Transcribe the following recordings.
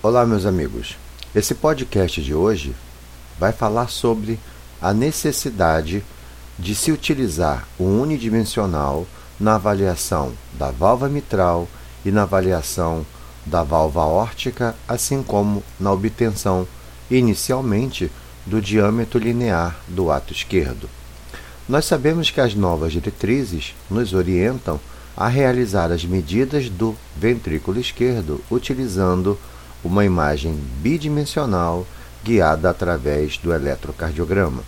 Olá, meus amigos. Esse podcast de hoje vai falar sobre a necessidade de se utilizar o unidimensional na avaliação da válvula mitral e na avaliação da válvula órtica, assim como na obtenção inicialmente do diâmetro linear do ato esquerdo. Nós sabemos que as novas diretrizes nos orientam a realizar as medidas do ventrículo esquerdo utilizando uma imagem bidimensional guiada através do eletrocardiograma.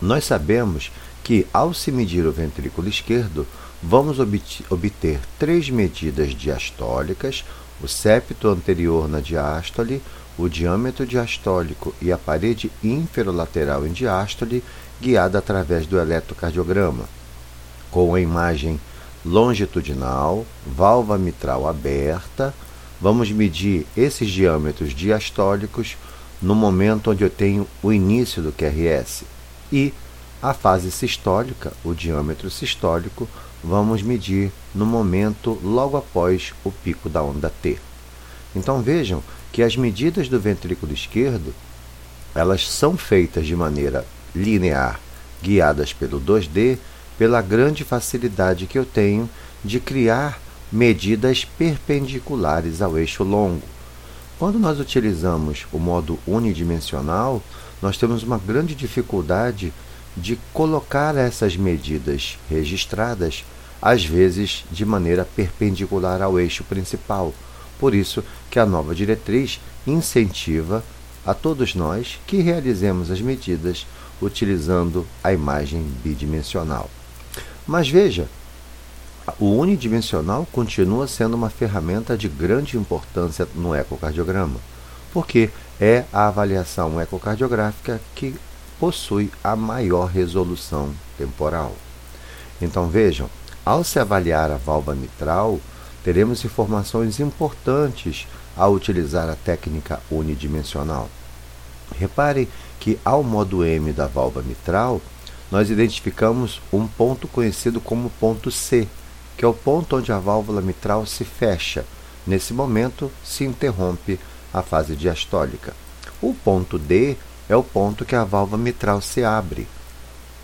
Nós sabemos que, ao se medir o ventrículo esquerdo, vamos obter três medidas diastólicas: o septo anterior na diástole, o diâmetro diastólico e a parede inferolateral em diástole, guiada através do eletrocardiograma. Com a imagem longitudinal, válvula mitral aberta, Vamos medir esses diâmetros diastólicos no momento onde eu tenho o início do QRS. E a fase sistólica, o diâmetro sistólico, vamos medir no momento logo após o pico da onda T. Então vejam que as medidas do ventrículo esquerdo, elas são feitas de maneira linear, guiadas pelo 2D, pela grande facilidade que eu tenho de criar medidas perpendiculares ao eixo longo. Quando nós utilizamos o modo unidimensional, nós temos uma grande dificuldade de colocar essas medidas registradas, às vezes de maneira perpendicular ao eixo principal. Por isso que a nova diretriz incentiva a todos nós que realizemos as medidas utilizando a imagem bidimensional. Mas veja, o unidimensional continua sendo uma ferramenta de grande importância no ecocardiograma, porque é a avaliação ecocardiográfica que possui a maior resolução temporal. Então vejam, ao se avaliar a válvula mitral, teremos informações importantes ao utilizar a técnica unidimensional. Repare que ao modo M da válvula mitral, nós identificamos um ponto conhecido como ponto C, que é o ponto onde a válvula mitral se fecha. Nesse momento, se interrompe a fase diastólica. O ponto D é o ponto que a válvula mitral se abre,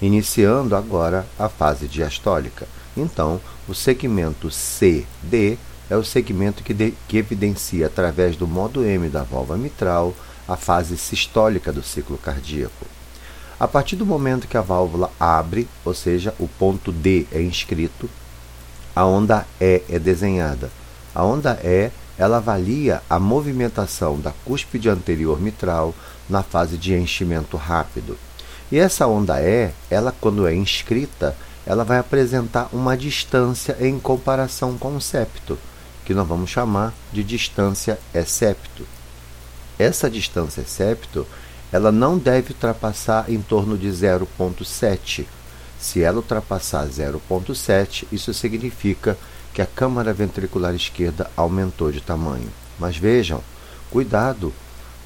iniciando agora a fase diastólica. Então, o segmento CD é o segmento que, de, que evidencia, através do modo M da válvula mitral, a fase sistólica do ciclo cardíaco. A partir do momento que a válvula abre, ou seja, o ponto D é inscrito, a onda E é desenhada. A onda E ela avalia a movimentação da cúspide anterior mitral na fase de enchimento rápido. E essa onda E, ela quando é inscrita, ela vai apresentar uma distância em comparação com o septo, que nós vamos chamar de distância E-septo. Essa distância E-septo, ela não deve ultrapassar em torno de 0,7 se ela ultrapassar 0,7, isso significa que a câmara ventricular esquerda aumentou de tamanho. Mas vejam, cuidado,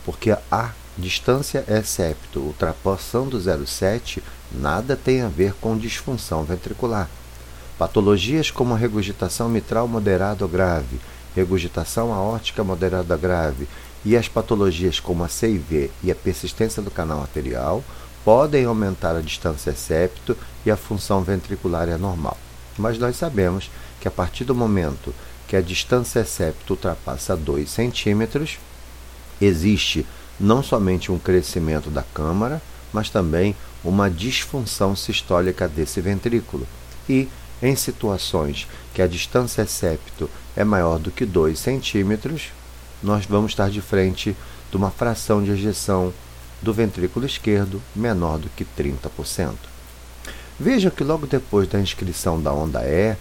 porque a distância é septo ultrapassando 0,7 nada tem a ver com disfunção ventricular. Patologias como a regurgitação mitral moderada ou grave, regurgitação aórtica moderada grave e as patologias como a CIV e a persistência do canal arterial podem aumentar a distância septo e a função ventricular é normal. Mas nós sabemos que a partir do momento que a distância septo ultrapassa 2 centímetros, existe não somente um crescimento da câmara, mas também uma disfunção sistólica desse ventrículo. E, em situações que a distância septo é maior do que 2 centímetros, nós vamos estar de frente de uma fração de ejeção do ventrículo esquerdo menor do que 30%. Veja que logo depois da inscrição da onda E,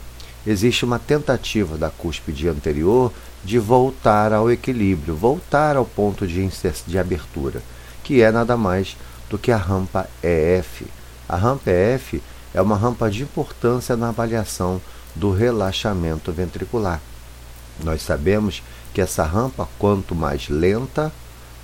existe uma tentativa da cúspide anterior de voltar ao equilíbrio, voltar ao ponto de, de abertura, que é nada mais do que a rampa EF. A rampa EF é uma rampa de importância na avaliação do relaxamento ventricular. Nós sabemos que essa rampa, quanto mais lenta,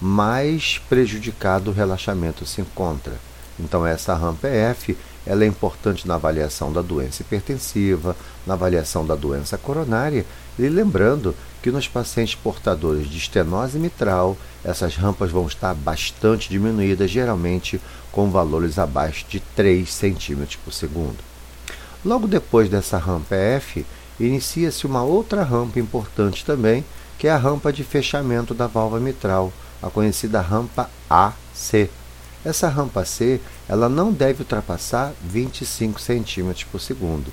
mais prejudicado o relaxamento se encontra. Então, essa rampa EF ela é importante na avaliação da doença hipertensiva, na avaliação da doença coronária, e lembrando que nos pacientes portadores de estenose mitral, essas rampas vão estar bastante diminuídas, geralmente com valores abaixo de 3 cm por segundo. Logo depois dessa rampa F, inicia-se uma outra rampa importante também, que é a rampa de fechamento da válvula mitral, a conhecida rampa AC. Essa rampa C ela não deve ultrapassar 25 cm por segundo.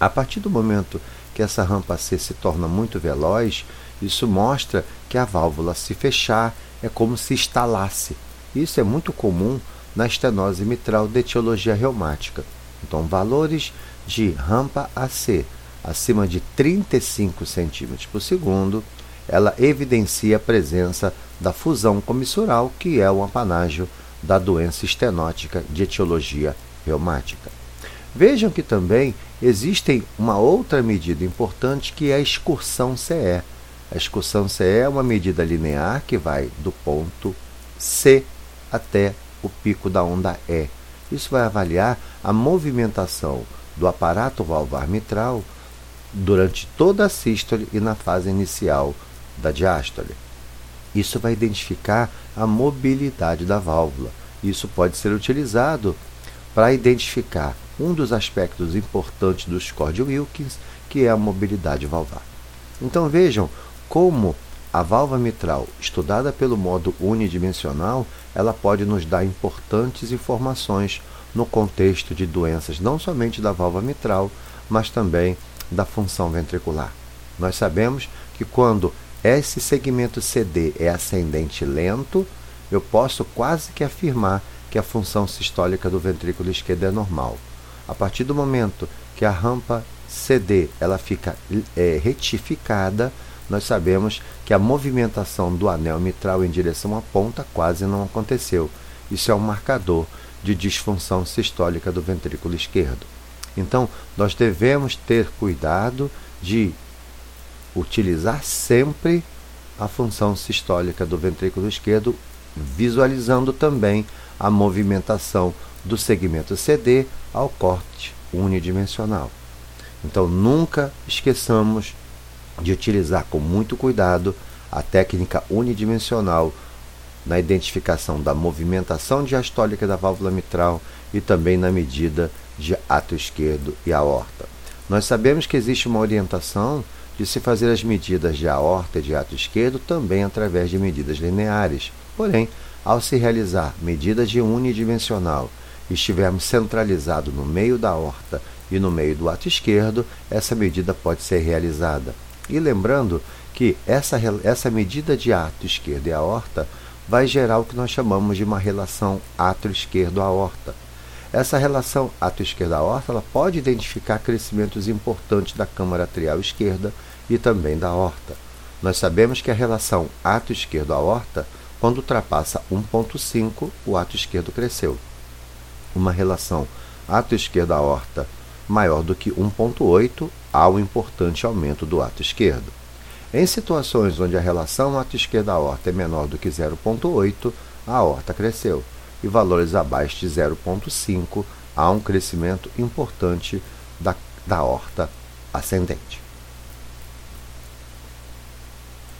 A partir do momento que essa rampa C se torna muito veloz, isso mostra que a válvula se fechar é como se estalasse. Isso é muito comum na estenose mitral de etiologia reumática. Então, valores de rampa AC acima de 35 cm por segundo, ela evidencia a presença da fusão comissural, que é o apanágio da doença estenótica de etiologia reumática. Vejam que também existe uma outra medida importante que é a excursão CE. A excursão CE é uma medida linear que vai do ponto C até o pico da onda E. Isso vai avaliar a movimentação do aparato valvar mitral durante toda a sístole e na fase inicial da diástole. Isso vai identificar a mobilidade da válvula. Isso pode ser utilizado para identificar um dos aspectos importantes do score de Wilkins, que é a mobilidade valvar. Então vejam como a válvula mitral, estudada pelo modo unidimensional, ela pode nos dar importantes informações no contexto de doenças não somente da válvula mitral, mas também da função ventricular. Nós sabemos que quando esse segmento CD é ascendente lento, eu posso quase que afirmar que a função sistólica do ventrículo esquerdo é normal. A partir do momento que a rampa CD ela fica é, retificada, nós sabemos que a movimentação do anel mitral em direção à ponta quase não aconteceu. Isso é um marcador de disfunção sistólica do ventrículo esquerdo. Então, nós devemos ter cuidado de utilizar sempre a função sistólica do ventrículo esquerdo, visualizando também a movimentação do segmento CD ao corte unidimensional. Então, nunca esqueçamos de utilizar com muito cuidado a técnica unidimensional na identificação da movimentação diastólica da válvula mitral e também na medida de ato esquerdo e aorta. Nós sabemos que existe uma orientação de se fazer as medidas de aorta e de ato esquerdo também através de medidas lineares. Porém, ao se realizar medidas de unidimensional e estivermos centralizados no meio da aorta e no meio do ato esquerdo, essa medida pode ser realizada. E lembrando que essa, essa medida de ato esquerdo e aorta vai gerar o que nós chamamos de uma relação ato esquerdo-aorta. Essa relação ato esquerdo-aorta ela pode identificar crescimentos importantes da câmara atrial esquerda e também da aorta. Nós sabemos que a relação ato esquerdo-aorta, quando ultrapassa 1.5, o ato esquerdo cresceu. Uma relação ato esquerdo-aorta maior do que 1.8, há um importante aumento do ato esquerdo. Em situações onde a relação ato esquerdo-aorta é menor do que 0.8, a aorta cresceu, e valores abaixo de 0.5, há um crescimento importante da, da aorta ascendente.